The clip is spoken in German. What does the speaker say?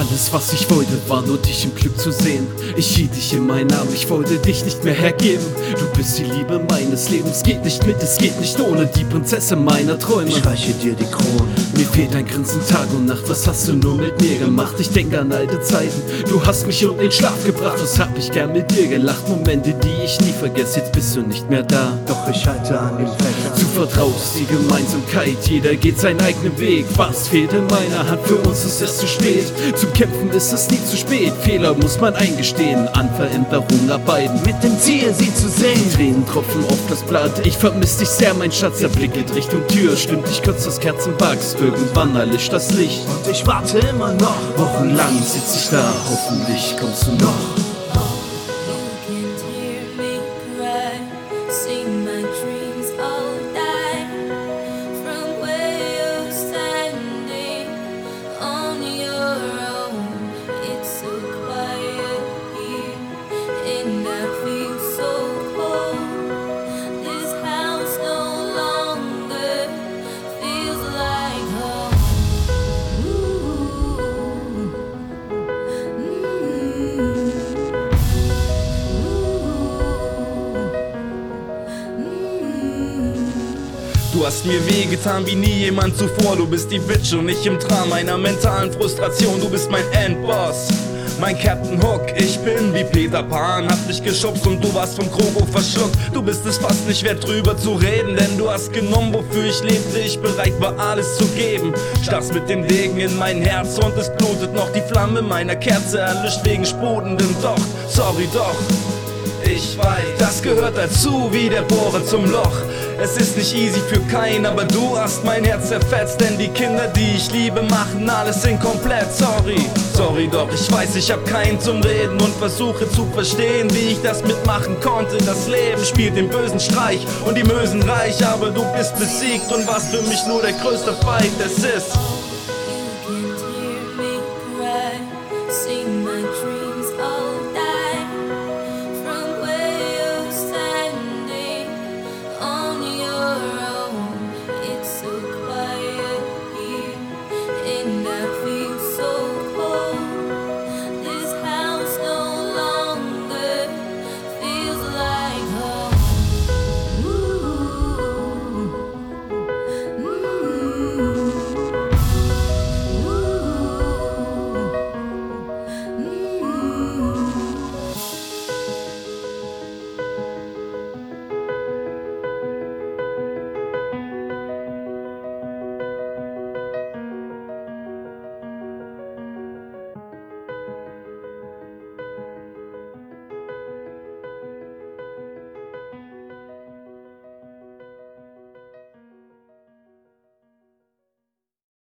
Alles, was ich wollte, war nur dich im Glück zu sehen. Ich hielt dich in meinen Arm, ich wollte dich nicht mehr hergeben. Du bist die Liebe meines Lebens, geht nicht mit, es geht nicht ohne die Prinzessin meiner Träume. Ich reiche dir die Krone. Mir fehlt ein Grinsen Tag und Nacht, was hast du nur mit mir gemacht? Ich denke an alte Zeiten, du hast mich um den Schlaf gebracht, was hab ich gern mit dir gelacht? Momente, die ich nie vergesse, jetzt bist du nicht mehr da. Doch ich halte an den Fächern. Du vertraust die Gemeinsamkeit, jeder geht seinen eigenen Weg. Was fehlt in meiner Hand? Für uns ist es zu spät. Kämpfen ist es nie zu spät. Fehler muss man eingestehen, an Veränderung arbeiten. Mit dem Ziel, sie zu sehen. Tränen tropfen auf das Blatt. Ich vermiss dich sehr, mein Schatz. Der Blick geht Richtung Tür. Stimmt, ich kurz das Kerzenwachs. Irgendwann erlischt das Licht. Und ich warte immer noch. Wochenlang sitz ich da. Hoffentlich kommst du noch. Du hast mir wehgetan wie nie jemand zuvor. Du bist die Bitch und ich im Traum meiner mentalen Frustration. Du bist mein Endboss. Mein Captain Hook, ich bin wie Peter Pan, hab dich geschubst und du warst vom Krogo verschluckt. Du bist es fast nicht wert drüber zu reden, denn du hast genommen, wofür ich lebte. Ich bereit war alles zu geben. Stachst mit dem Degen in mein Herz und es blutet noch die Flamme meiner Kerze erlischt wegen sprudelndem Docht. Sorry doch. Ich weiß, das gehört dazu wie der Bohrer zum Loch. Es ist nicht easy für keinen, aber du hast mein Herz zerfetzt, denn die Kinder, die ich liebe, machen alles inkomplett. Sorry, sorry doch, ich weiß, ich hab keinen zum Reden und versuche zu verstehen, wie ich das mitmachen konnte. Das Leben spielt den bösen Streich und die Mösen reich, aber du bist besiegt und warst für mich nur der größte Feind. Es ist إنك في